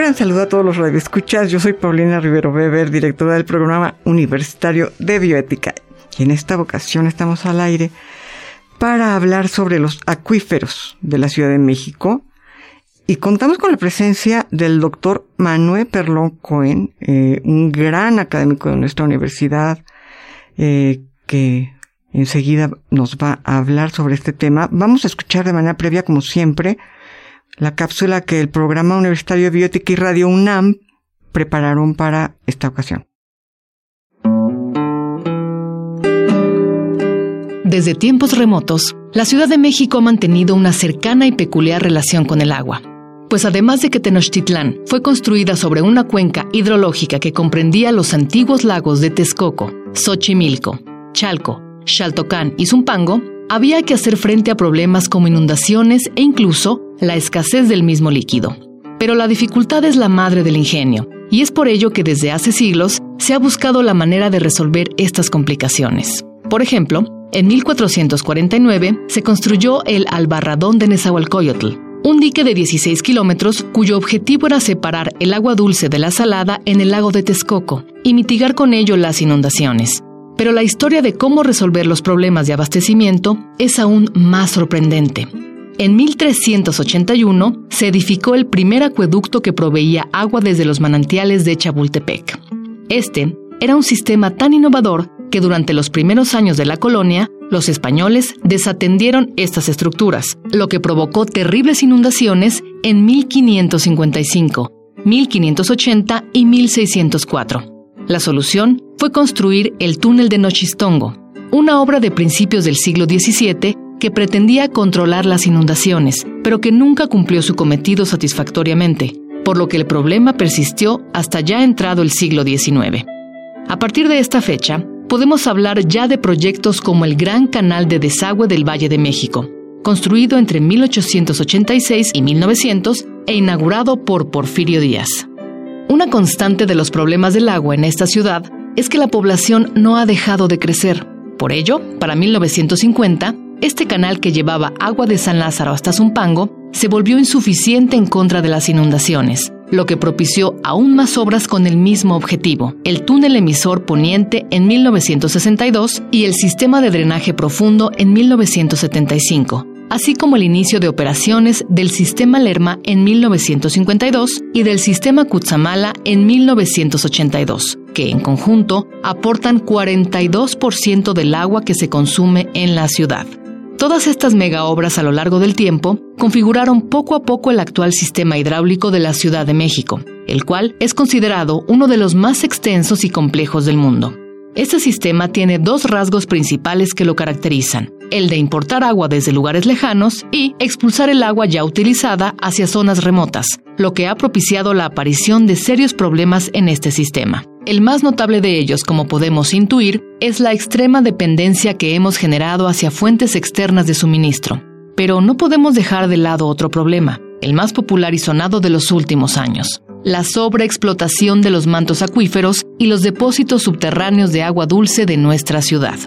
Gran saludo a todos los radioescuchas. Yo soy Paulina Rivero Weber, directora del programa universitario de bioética. Y en esta ocasión estamos al aire para hablar sobre los acuíferos de la Ciudad de México. Y contamos con la presencia del doctor Manuel Perlón Cohen, eh, un gran académico de nuestra universidad, eh, que enseguida nos va a hablar sobre este tema. Vamos a escuchar de manera previa, como siempre, la cápsula que el Programa Universitario de Biótica y Radio UNAM prepararon para esta ocasión. Desde tiempos remotos, la Ciudad de México ha mantenido una cercana y peculiar relación con el agua. Pues además de que Tenochtitlán fue construida sobre una cuenca hidrológica que comprendía los antiguos lagos de Texcoco, Xochimilco, Chalco, Xaltocán y Zumpango, había que hacer frente a problemas como inundaciones e incluso la escasez del mismo líquido. Pero la dificultad es la madre del ingenio, y es por ello que desde hace siglos se ha buscado la manera de resolver estas complicaciones. Por ejemplo, en 1449 se construyó el Albarradón de Nezahualcóyotl, un dique de 16 kilómetros cuyo objetivo era separar el agua dulce de la salada en el lago de Texcoco y mitigar con ello las inundaciones. Pero la historia de cómo resolver los problemas de abastecimiento es aún más sorprendente. En 1381 se edificó el primer acueducto que proveía agua desde los manantiales de Chabultepec. Este era un sistema tan innovador que durante los primeros años de la colonia, los españoles desatendieron estas estructuras, lo que provocó terribles inundaciones en 1555, 1580 y 1604. La solución fue construir el túnel de Nochistongo, una obra de principios del siglo XVII que pretendía controlar las inundaciones, pero que nunca cumplió su cometido satisfactoriamente, por lo que el problema persistió hasta ya entrado el siglo XIX. A partir de esta fecha, podemos hablar ya de proyectos como el Gran Canal de Desagüe del Valle de México, construido entre 1886 y 1900 e inaugurado por Porfirio Díaz. Una constante de los problemas del agua en esta ciudad es que la población no ha dejado de crecer. Por ello, para 1950, este canal que llevaba agua de San Lázaro hasta Zumpango se volvió insuficiente en contra de las inundaciones, lo que propició aún más obras con el mismo objetivo, el túnel emisor poniente en 1962 y el sistema de drenaje profundo en 1975, así como el inicio de operaciones del sistema Lerma en 1952 y del sistema Cutzamala en 1982, que en conjunto aportan 42% del agua que se consume en la ciudad. Todas estas megaobras a lo largo del tiempo configuraron poco a poco el actual sistema hidráulico de la Ciudad de México, el cual es considerado uno de los más extensos y complejos del mundo. Este sistema tiene dos rasgos principales que lo caracterizan, el de importar agua desde lugares lejanos y expulsar el agua ya utilizada hacia zonas remotas, lo que ha propiciado la aparición de serios problemas en este sistema. El más notable de ellos, como podemos intuir, es la extrema dependencia que hemos generado hacia fuentes externas de suministro. Pero no podemos dejar de lado otro problema, el más popular y sonado de los últimos años, la sobreexplotación de los mantos acuíferos y los depósitos subterráneos de agua dulce de nuestra ciudad.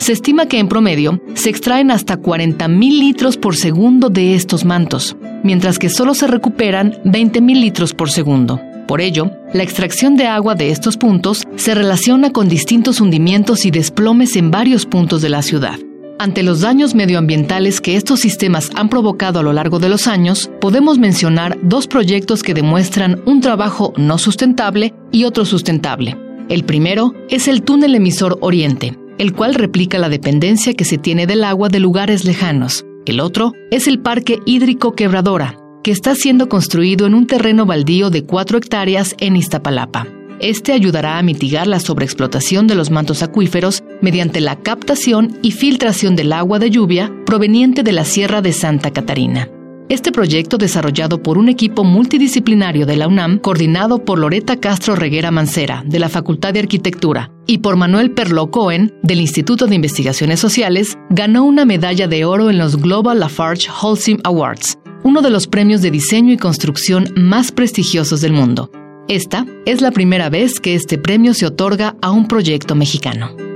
Se estima que en promedio se extraen hasta 40.000 litros por segundo de estos mantos, mientras que solo se recuperan 20.000 litros por segundo. Por ello, la extracción de agua de estos puntos se relaciona con distintos hundimientos y desplomes en varios puntos de la ciudad. Ante los daños medioambientales que estos sistemas han provocado a lo largo de los años, podemos mencionar dos proyectos que demuestran un trabajo no sustentable y otro sustentable. El primero es el túnel emisor Oriente, el cual replica la dependencia que se tiene del agua de lugares lejanos. El otro es el Parque Hídrico Quebradora, que está siendo construido en un terreno baldío de 4 hectáreas en Iztapalapa. Este ayudará a mitigar la sobreexplotación de los mantos acuíferos mediante la captación y filtración del agua de lluvia proveniente de la Sierra de Santa Catarina. Este proyecto, desarrollado por un equipo multidisciplinario de la UNAM, coordinado por Loreta Castro Reguera Mancera, de la Facultad de Arquitectura, y por Manuel Perlo Cohen, del Instituto de Investigaciones Sociales, ganó una medalla de oro en los Global Lafarge Holcim Awards, uno de los premios de diseño y construcción más prestigiosos del mundo. Esta es la primera vez que este premio se otorga a un proyecto mexicano.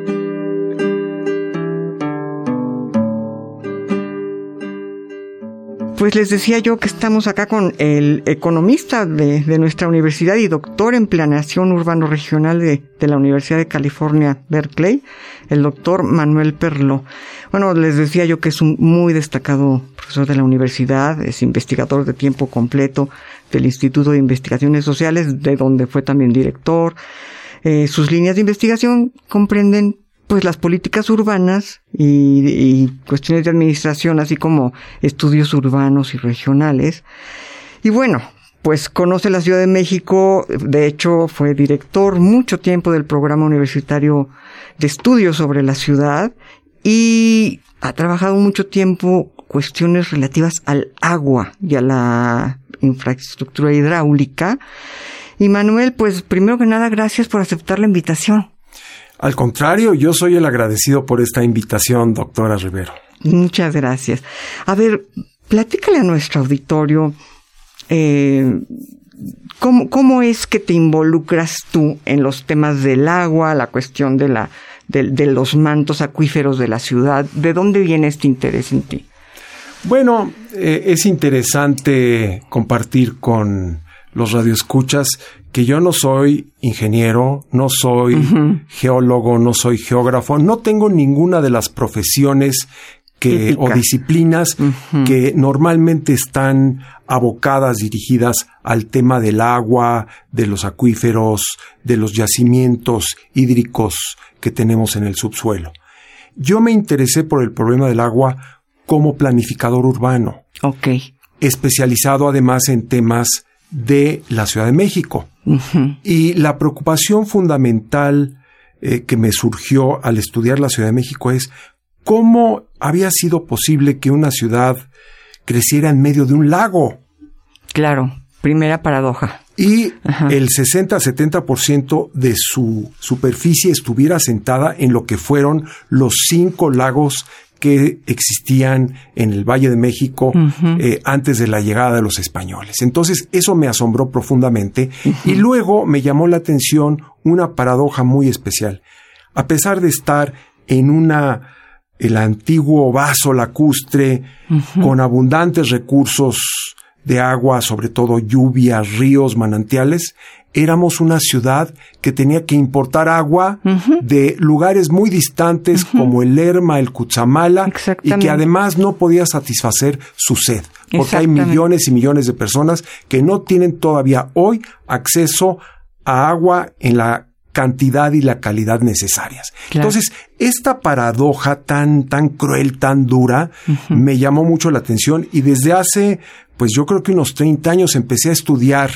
Pues les decía yo que estamos acá con el economista de, nuestra universidad y doctor en planeación urbano regional de, la Universidad de California, Berkeley, el doctor Manuel Perlo. Bueno, les decía yo que es un muy destacado profesor de la universidad, es investigador de tiempo completo del Instituto de Investigaciones Sociales, de donde fue también director. Eh, sus líneas de investigación comprenden pues las políticas urbanas y, cuestiones de administración, así como estudios urbanos y regionales. Y bueno, pues conoce la Ciudad de México, de hecho fue director mucho tiempo del programa universitario de estudios sobre la ciudad y ha trabajado mucho tiempo cuestiones relativas al agua y a la infraestructura hidráulica. Y Manuel, pues primero que nada, gracias por aceptar la invitación. Al contrario, yo soy el agradecido por esta invitación, doctora Rivero. Muchas gracias. A ver, platícale a nuestro auditorio eh, ¿cómo, ¿cómo, es que te involucras tú en los temas del agua, la cuestión de, la, de, los mantos acuíferos de la ciudad. ¿De dónde viene este interés en ti? Bueno, eh, es interesante compartir con los radioescuchas que yo no soy ingeniero, no soy geólogo, no soy geógrafo, no tengo ninguna de las profesiones que, o disciplinas que normalmente están abocadas, dirigidas al tema del agua, de los acuíferos, de los yacimientos hídricos que tenemos en el subsuelo. Yo me interesé por el problema del agua como planificador urbano. Ok. Especializado además en temas de la Ciudad de México. Y la preocupación fundamental eh, que me surgió al estudiar la Ciudad de México es cómo había sido posible que una ciudad creciera en medio de un lago. Claro, primera paradoja. Y el 60-70% de su superficie estuviera asentada en lo que fueron los cinco lagos que existían en el Valle de México eh, antes de la llegada de los españoles. Entonces eso me asombró profundamente y luego me llamó la atención una paradoja muy especial. A pesar de estar en una el antiguo vaso lacustre con abundantes recursos de agua, sobre todo lluvias, ríos, manantiales, éramos una ciudad que tenía que importar agua de lugares muy distantes como el Lerma, el Cutzamala, y que además no podía satisfacer su sed, porque hay millones y millones de personas que no tienen todavía hoy acceso a agua en la cantidad y la calidad necesarias. Entonces, esta paradoja tan, tan cruel, tan dura, me llamó mucho la atención y desde hace, pues yo creo que unos 30 años empecé a estudiar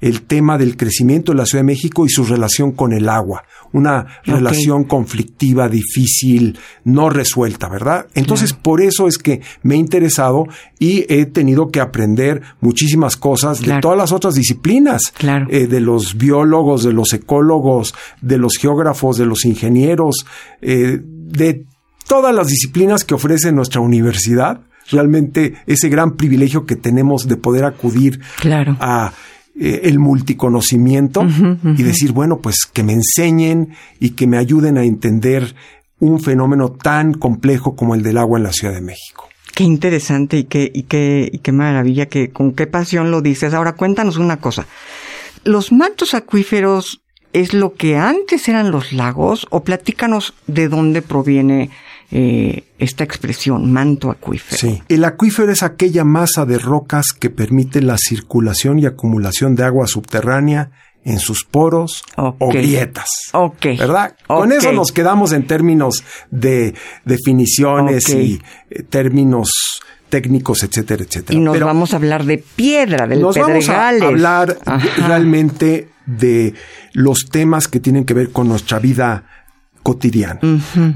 el tema del crecimiento de la Ciudad de México y su relación con el agua. Una relación conflictiva, difícil, no resuelta, ¿verdad? Entonces, por eso es que me he interesado y he tenido que aprender muchísimas cosas de todas las otras disciplinas. Claro. Eh, de los biólogos, de los ecólogos, de los geógrafos, de los ingenieros, eh, de todas las disciplinas que ofrece nuestra universidad realmente ese gran privilegio que tenemos de poder acudir claro. a eh, el multiconocimiento y decir, bueno, pues que me enseñen y que me ayuden a entender un fenómeno tan complejo como el del agua en la Ciudad de México. Qué interesante y qué, y qué, y qué maravilla, que con qué pasión lo dices. Ahora cuéntanos una cosa. ¿Los mantos acuíferos es lo que antes eran los lagos o platícanos de dónde proviene eh, esta expresión, manto acuífero. Sí, el acuífero es aquella masa de rocas que permite la circulación y acumulación de agua subterránea en sus poros o grietas. Ok. ¿Verdad? Con eso nos quedamos en términos de definiciones y eh, términos técnicos, etcétera, etcétera. Y nos vamos a hablar de piedra, del nos vamos a hablar realmente de los temas que tienen que ver con nuestra vida cotidiana.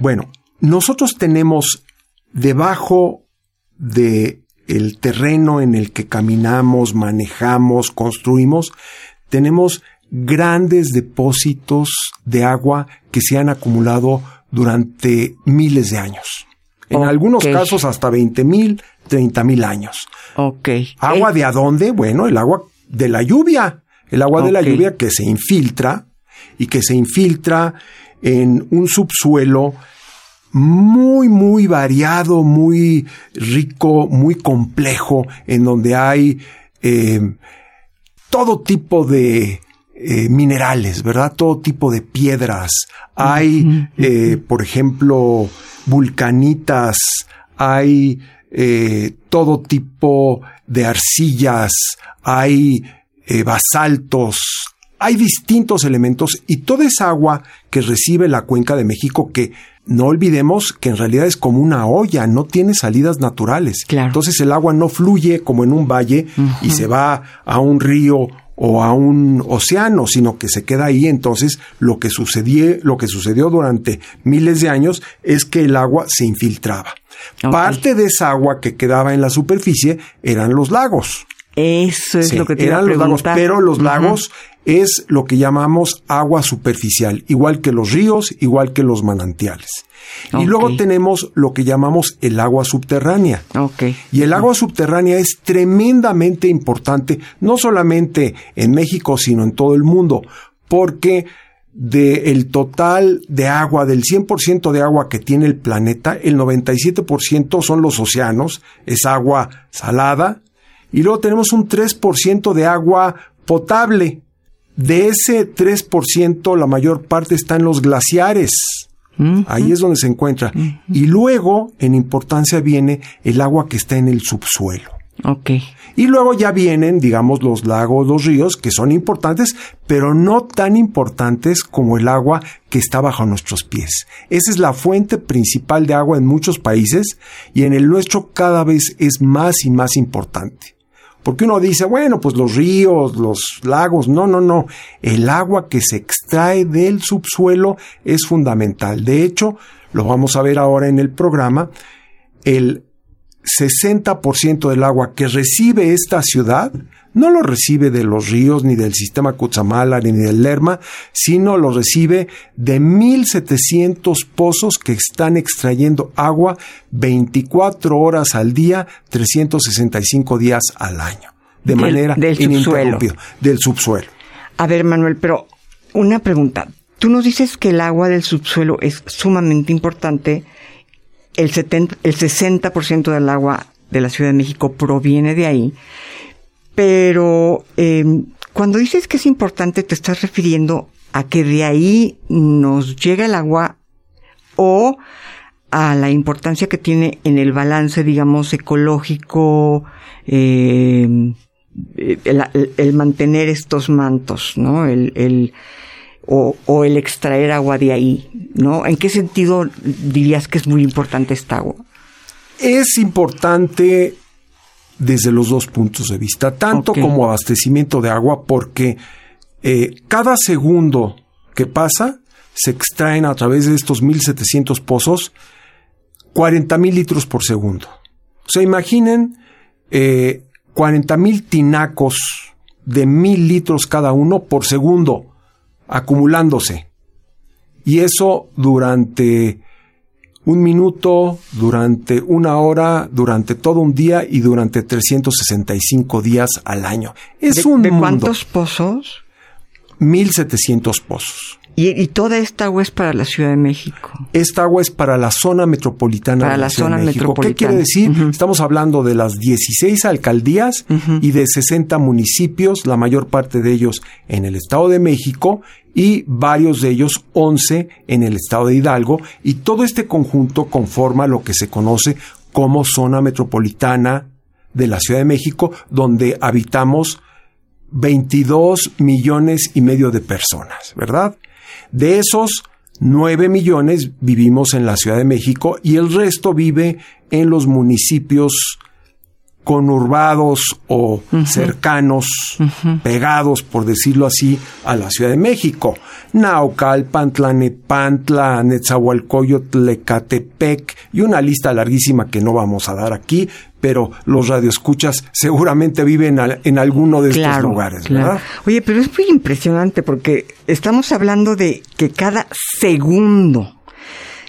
Bueno, nosotros tenemos debajo de el terreno en el que caminamos, manejamos, construimos, tenemos grandes depósitos de agua que se han acumulado durante miles de años. En algunos casos hasta 20 mil, 30 mil años. Ok. ¿Agua de adónde? Bueno, el agua de la lluvia. El agua de la lluvia que se infiltra y que se infiltra en un subsuelo muy, muy variado, muy rico, muy complejo, en donde hay eh, todo tipo de eh, minerales, ¿verdad? Todo tipo de piedras. Hay, eh, por ejemplo, vulcanitas, hay todo tipo de arcillas, hay basaltos, hay distintos elementos y toda esa agua que recibe la cuenca de México que no olvidemos que en realidad es como una olla, no tiene salidas naturales. Entonces el agua no fluye como en un valle y se va a un río o a un océano, sino que se queda ahí. Entonces, lo que sucedió, lo que sucedió durante miles de años es que el agua se infiltraba. Parte de esa agua que quedaba en la superficie eran los lagos. Eso es lo que te eran los lagos, pero los lagos es lo que llamamos agua superficial, igual que los ríos, igual que los manantiales. Y luego tenemos lo que llamamos el agua subterránea. Y el agua subterránea es tremendamente importante, no solamente en México, sino en todo el mundo, porque del total de agua, del 100% de agua que tiene el planeta, el 97% son los océanos, es agua salada, y luego tenemos un 3% de agua potable, de ese 3%, la mayor parte está en los glaciares. Ahí es donde se encuentra. Y luego, en importancia, viene el agua que está en el subsuelo. Ok. Y luego ya vienen, digamos, los lagos, los ríos, que son importantes, pero no tan importantes como el agua que está bajo nuestros pies. Esa es la fuente principal de agua en muchos países y en el nuestro cada vez es más y más importante. Porque uno dice, bueno, pues los ríos, los lagos, no, no, no. El agua que se extrae del subsuelo es fundamental. De hecho, lo vamos a ver ahora en el programa, el 60% del agua que recibe esta ciudad no lo recibe de los ríos, ni del sistema Cutzamala, ni del Lerma, sino lo recibe de 1.700 pozos que están extrayendo agua 24 horas al día, 365 días al año, de manera del subsuelo. del subsuelo. A ver, Manuel, pero una pregunta. Tú nos dices que el agua del subsuelo es sumamente importante. El, 70, el 60% del agua de la Ciudad de México proviene de ahí. Pero em, cuando dices que es importante, te estás refiriendo a que de ahí nos llega el agua o a la importancia que tiene en el balance, digamos, ecológico, em, el, mantener estos mantos, ¿no? El, el o, o, el extraer agua de ahí, ¿no? ¿En qué sentido dirías que es muy importante esta agua? Es importante desde los dos puntos de vista, tanto como abastecimiento de agua, porque eh, cada segundo que pasa se extraen a través de estos 1700 pozos 40 mil litros por segundo. O sea, imaginen eh, 40 mil tinacos de mil litros cada uno por segundo acumulándose. Y eso durante un minuto, durante una hora, durante todo un día y durante 365 días al año. Es un ¿De cuántos pozos? 1700 pozos. ¿Y, toda esta agua es para la Ciudad de México? Esta agua es para la zona metropolitana para de la, zona Metropolitana. ¿Qué quiere decir? Estamos hablando de las 16 alcaldías y de 60 municipios, la mayor parte de ellos en el Estado de México y varios de ellos 11 en el Estado de Hidalgo y todo este conjunto conforma lo que se conoce como zona metropolitana de la Ciudad de México, donde habitamos 22 millones y medio de personas, ¿verdad? De esos, 9 millones vivimos en la Ciudad de México y el resto vive en los municipios conurbados o cercanos, pegados, por decirlo así, a la Ciudad de México. Naucalpan, Tlanepantla, Netzahualcoyotl, Ecatepec y una lista larguísima que no vamos a dar aquí, pero los radioescuchas seguramente viven en alguno de estos lugares, ¿verdad? Oye, pero es muy impresionante porque estamos hablando de que cada segundo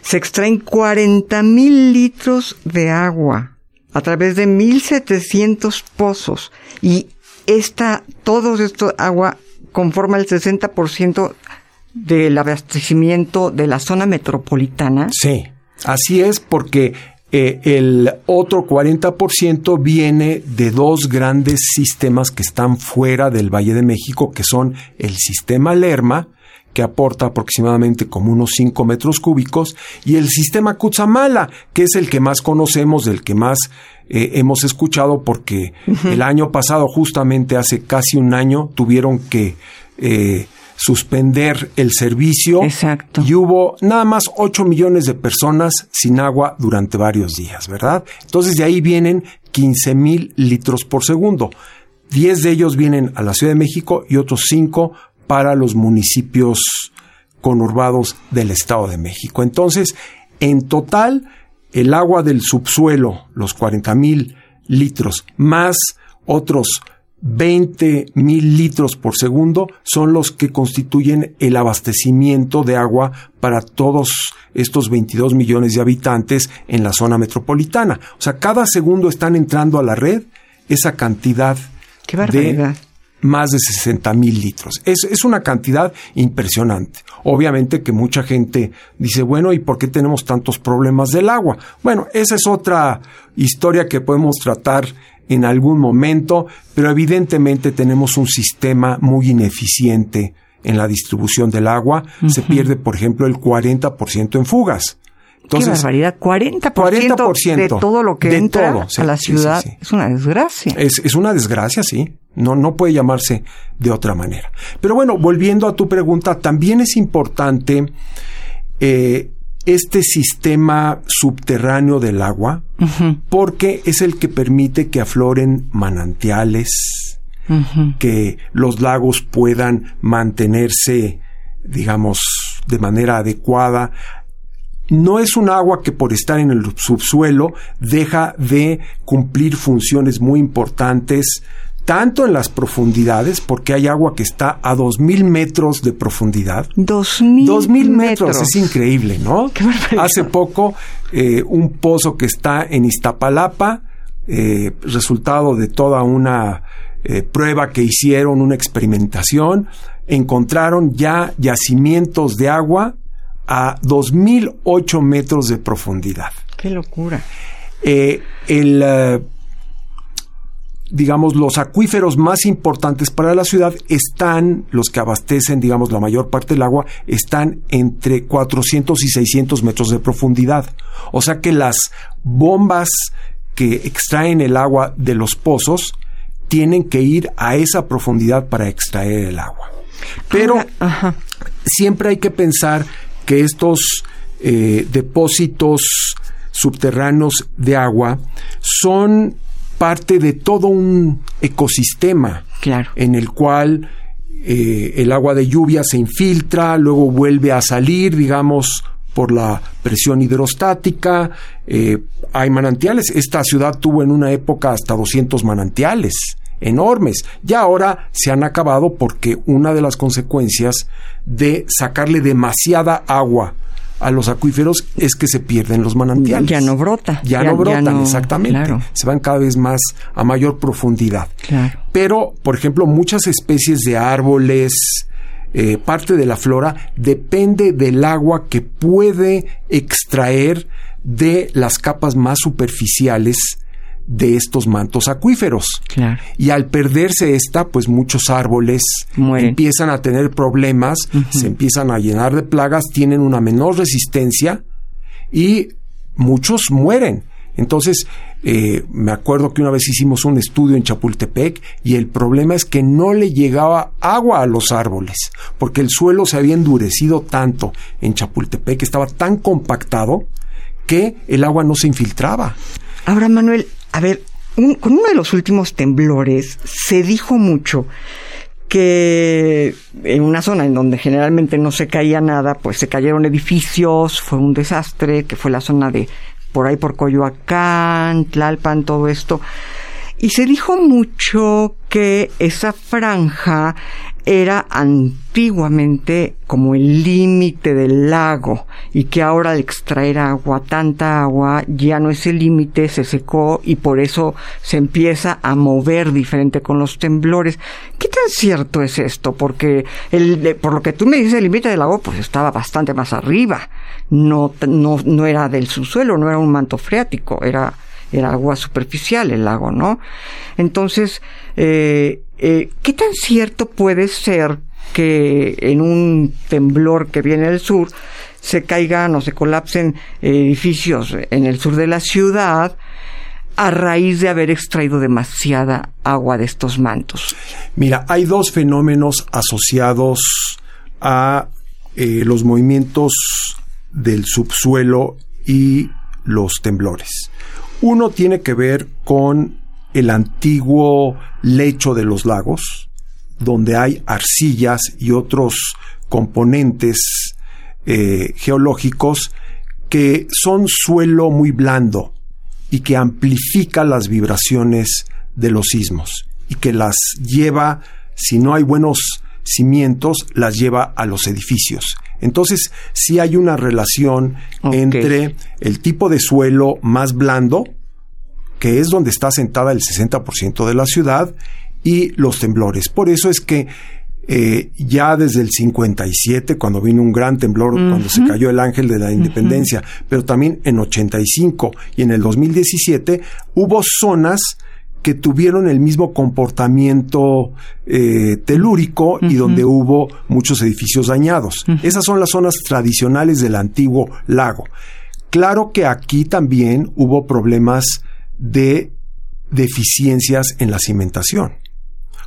se extraen 40 mil litros de agua a través de 1.700 pozos y esta, todo esto agua conforma el 60% del abastecimiento de la zona metropolitana. Sí, así es porque eh, el otro 40% viene de dos grandes sistemas que están fuera del Valle de México, que son el sistema Lerma, que aporta aproximadamente como unos 5 metros cúbicos, y el sistema Cutzamala, que es el que más conocemos, del que más eh, hemos escuchado, porque el año pasado, justamente hace casi un año, tuvieron que eh, suspender el servicio. Exacto. Y hubo nada más 8 millones de personas sin agua durante varios días, ¿verdad? Entonces de ahí vienen 15 mil litros por segundo. 10 de ellos vienen a la Ciudad de México y otros 5 para los municipios conurbados del Estado de México. Entonces, en total, el agua del subsuelo, los 40 mil litros, más otros 20 mil litros por segundo, son los que constituyen el abastecimiento de agua para todos estos 22 millones de habitantes en la zona metropolitana. O sea, cada segundo están entrando a la red esa cantidad Qué barbaridad más de 60 mil litros. Es, es, una cantidad impresionante. Obviamente que mucha gente dice, bueno, ¿y por qué tenemos tantos problemas del agua? Bueno, esa es otra historia que podemos tratar en algún momento, pero evidentemente tenemos un sistema muy ineficiente en la distribución del agua. Se pierde, por ejemplo, el 40% en fugas. Entonces, Qué barbaridad, 40%, de todo lo que entra a la ciudad es una desgracia. Es, es, una desgracia, sí. No, no puede llamarse de otra manera. Pero bueno, volviendo a tu pregunta, también es importante eh, este sistema subterráneo del agua, porque es el que permite que afloren manantiales, que los lagos puedan mantenerse, digamos, de manera adecuada. No es un agua que por estar en el subsuelo deja de cumplir funciones muy importantes tanto en las profundidades, porque hay agua que está a dos mil metros de profundidad. Dos mil, dos mil metros. es increíble, ¿no? Hace poco, eh, un pozo que está en Iztapalapa, eh, resultado de toda una eh, prueba que hicieron, una experimentación, encontraron ya yacimientos de agua a 2008 metros de profundidad. ¡Qué locura! El, digamos, los acuíferos más importantes para la ciudad están, los que abastecen, digamos, la mayor parte del agua, están entre 400 y 600 metros de profundidad. O sea que las bombas que extraen el agua de los pozos tienen que ir a esa profundidad para extraer el agua. Pero siempre hay que pensar que estos eh, depósitos subterráneos de agua son parte de todo un ecosistema claro. en el cual eh, el agua de lluvia se infiltra, luego vuelve a salir, digamos, por la presión hidrostática. Eh, hay manantiales. Esta ciudad tuvo en una época hasta 200 manantiales enormes. Ya ahora se han acabado porque una de las consecuencias de sacarle demasiada agua a los acuíferos es que se pierden los manantiales. Ya no brota. Ya, no brotan, exactamente. Se van cada vez más a mayor profundidad. Pero, por ejemplo, muchas especies de árboles, eh, parte de la flora, depende del agua que puede extraer de las capas más superficiales de estos mantos acuíferos. Y al perderse esta, pues muchos árboles empiezan a tener problemas, se empiezan a llenar de plagas, tienen una menor resistencia y muchos mueren. Entonces, eh, me acuerdo que una vez hicimos un estudio en Chapultepec y el problema es que no le llegaba agua a los árboles, porque el suelo se había endurecido tanto en Chapultepec, estaba tan compactado que el agua no se infiltraba. Ahora, Manuel, a ver, con uno de los últimos temblores se dijo mucho que en una zona en donde generalmente no se caía nada, pues se cayeron edificios, fue un desastre, que fue la zona de por ahí por Coyoacán, Tlalpan, todo esto. Y se dijo mucho que esa franja era antiguamente como el límite del lago y que ahora al extraer agua, tanta agua, ya no es el límite, se secó y por eso se empieza a mover diferente con los temblores. ¿Qué tan cierto es esto? Porque el, por lo que tú me dices, el límite del lago pues estaba bastante más arriba. No, no, no era del subsuelo, no era un manto freático, era era agua superficial el lago, ¿no? Entonces, eh, eh, ¿qué tan cierto puede ser que en un temblor que viene del sur se caigan o se colapsen edificios en el sur de la ciudad a raíz de haber extraído demasiada agua de estos mantos? Mira, hay dos fenómenos asociados a eh, los movimientos del subsuelo y los temblores. Uno tiene que ver con el antiguo lecho de los lagos, donde hay arcillas y otros componentes eh, geológicos que son suelo muy blando y que amplifica las vibraciones de los sismos y que las lleva, si no hay buenos cimientos, las lleva a los edificios. Entonces, sí hay una relación entre el tipo de suelo más blando, que es donde está sentada el 60% de la ciudad, y los temblores. Por eso es que eh, ya desde el 57, cuando vino un gran temblor, cuando se cayó el ángel de la independencia, pero también en 85 y en el 2017, hubo zonas que tuvieron el mismo comportamiento eh, telúrico y donde hubo muchos edificios dañados. Esas son las zonas tradicionales del antiguo lago. Claro que aquí también hubo problemas de deficiencias en la cimentación.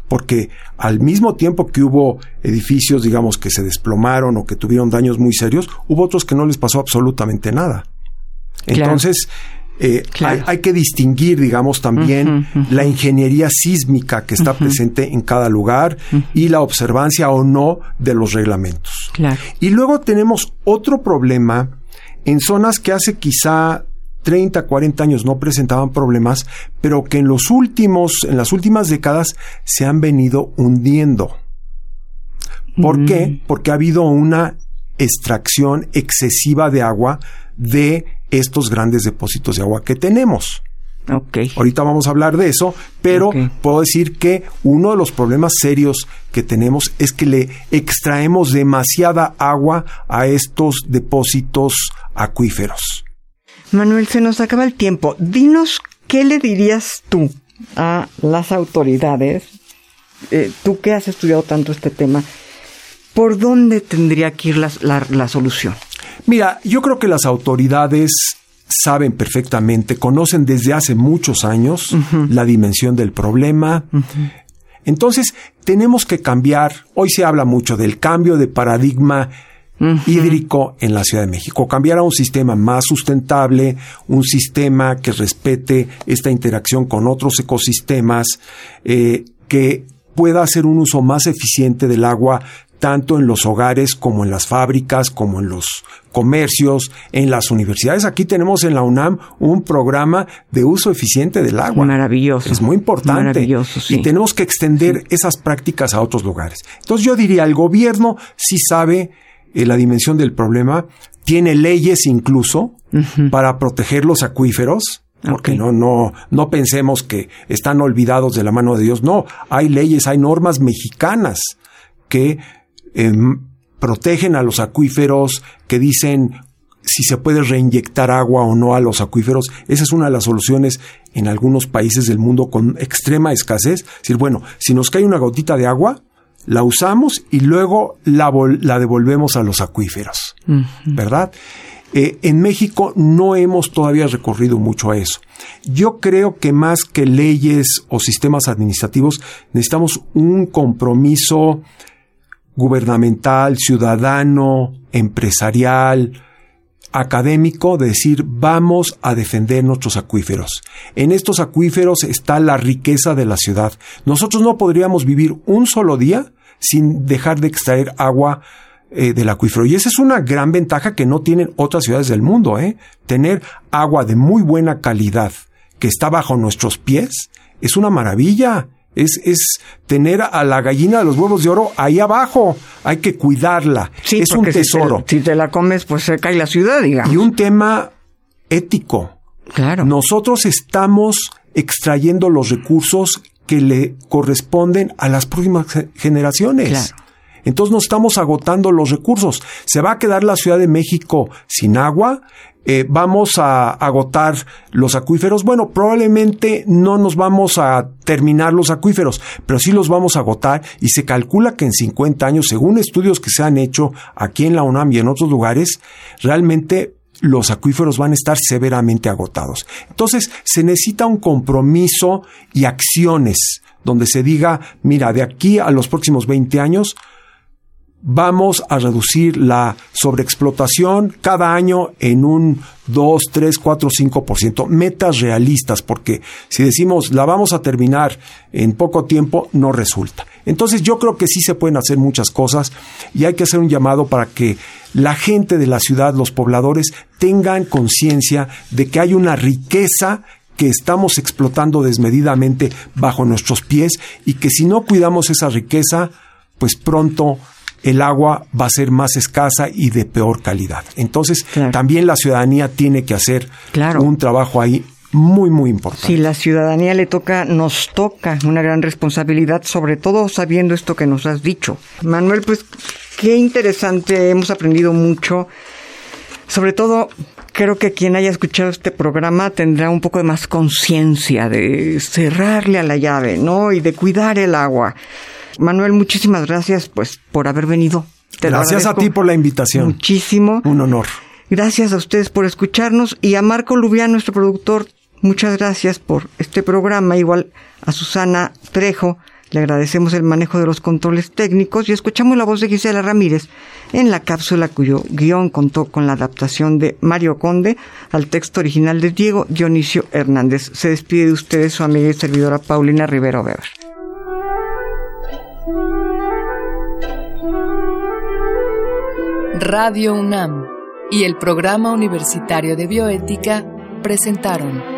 Porque al mismo tiempo que hubo edificios, digamos, que se desplomaron o que tuvieron daños muy serios, hubo otros que no les pasó absolutamente nada. Entonces, eh, hay, que distinguir, digamos, también la ingeniería sísmica que está presente en cada lugar y la observancia o no de los reglamentos. Y luego tenemos otro problema en zonas que hace quizá 30, 40 años no presentaban problemas, pero que en los últimos, en las últimas décadas se han venido hundiendo. ¿Por qué? Porque ha habido una extracción excesiva de agua de estos grandes depósitos de agua que tenemos. Okay. Ahorita vamos a hablar de eso, pero puedo decir que uno de los problemas serios que tenemos es que le extraemos demasiada agua a estos depósitos acuíferos. Manuel, se nos acaba el tiempo. Dinos qué le dirías tú a las autoridades, eh, tú que has estudiado tanto este tema, ¿por dónde tendría que ir la solución? Mira, yo creo que las autoridades saben perfectamente, conocen desde hace muchos años la dimensión del problema. Entonces, tenemos que cambiar, hoy se habla mucho del cambio de paradigma hídrico en la Ciudad de México, cambiar a un sistema más sustentable, un sistema que respete esta interacción con otros ecosistemas, eh, que pueda hacer un uso más eficiente del agua tanto en los hogares como en las fábricas, como en los comercios, en las universidades. Aquí tenemos en la UNAM un programa de uso eficiente del agua. Maravilloso. Es muy importante. Maravilloso, sí. Y tenemos que extender esas prácticas a otros lugares. Entonces yo diría, el gobierno sí sabe eh, la dimensión del problema, tiene leyes incluso para proteger los acuíferos. Porque no, no, no pensemos que están olvidados de la mano de Dios. No, hay leyes, hay normas mexicanas que Em, protegen a los acuíferos, que dicen si se puede reinyectar agua o no a los acuíferos. Esa es una de las soluciones en algunos países del mundo con extrema escasez. Es decir, bueno, si nos cae una gotita de agua, la usamos y luego la, la devolvemos a los acuíferos, ¿verdad? Eh, en México no hemos todavía recorrido mucho a eso. Yo creo que más que leyes o sistemas administrativos, necesitamos un compromiso gubernamental, ciudadano, empresarial, académico de decir vamos a defender nuestros acuíferos. En estos acuíferos está la riqueza de la ciudad. Nosotros no podríamos vivir un solo día sin dejar de extraer agua eh, del acuífero. Y esa es una gran ventaja que no tienen otras ciudades del mundo, ¿eh? Tener agua de muy buena calidad que está bajo nuestros pies es una maravilla. Es, es tener a la gallina de los huevos de oro ahí abajo. Hay que cuidarla. es un tesoro. Si te, la comes, pues se cae la ciudad, digamos. Y un tema ético. Claro. Nosotros estamos extrayendo los recursos que le corresponden a las próximas generaciones. Claro. Entonces nos estamos agotando los recursos. Se va a quedar la Ciudad de México sin agua. Eh, vamos a agotar los acuíferos. Bueno, probablemente no nos vamos a terminar los acuíferos, pero sí los vamos a agotar y se calcula que en 50 años, según estudios que se han hecho aquí en la UNAM y en otros lugares, realmente los acuíferos van a estar severamente agotados. Entonces, se necesita un compromiso y acciones donde se diga, mira, de aquí a los próximos 20 años, vamos a reducir la sobreexplotación cada año en un 2, 3, 4, 5%. Metas realistas, porque si decimos la vamos a terminar en poco tiempo, no resulta. Entonces yo creo que sí se pueden hacer muchas cosas y hay que hacer un llamado para que la gente de la ciudad, los pobladores, tengan conciencia de que hay una riqueza que estamos explotando desmedidamente bajo nuestros pies y que si no cuidamos esa riqueza, pues pronto el agua va a ser más escasa y de peor calidad. Entonces, también la ciudadanía tiene que hacer un trabajo ahí muy, muy importante. Si la ciudadanía le toca, nos toca una gran responsabilidad, sobre todo sabiendo esto que nos has dicho. Manuel, pues qué interesante, hemos aprendido mucho. Sobre todo, creo que quien haya escuchado este programa tendrá un poco de más conciencia de cerrarle a la llave, ¿no? Y de cuidar el agua. Manuel, muchísimas gracias pues por haber venido. gracias a ti por la invitación. Muchísimo. Un honor. Gracias a ustedes por escucharnos y a Marco Lubián, nuestro productor, muchas gracias por este programa. Igual a Susana Trejo, le agradecemos el manejo de los controles técnicos y escuchamos la voz de Gisela Ramírez en la cápsula cuyo guion contó con la adaptación de Mario Conde al texto original de Diego Dionisio Hernández. Se despide de ustedes su amiga y servidora Paulina Rivero Weber. Radio UNAM y el Programa Universitario de Bioética presentaron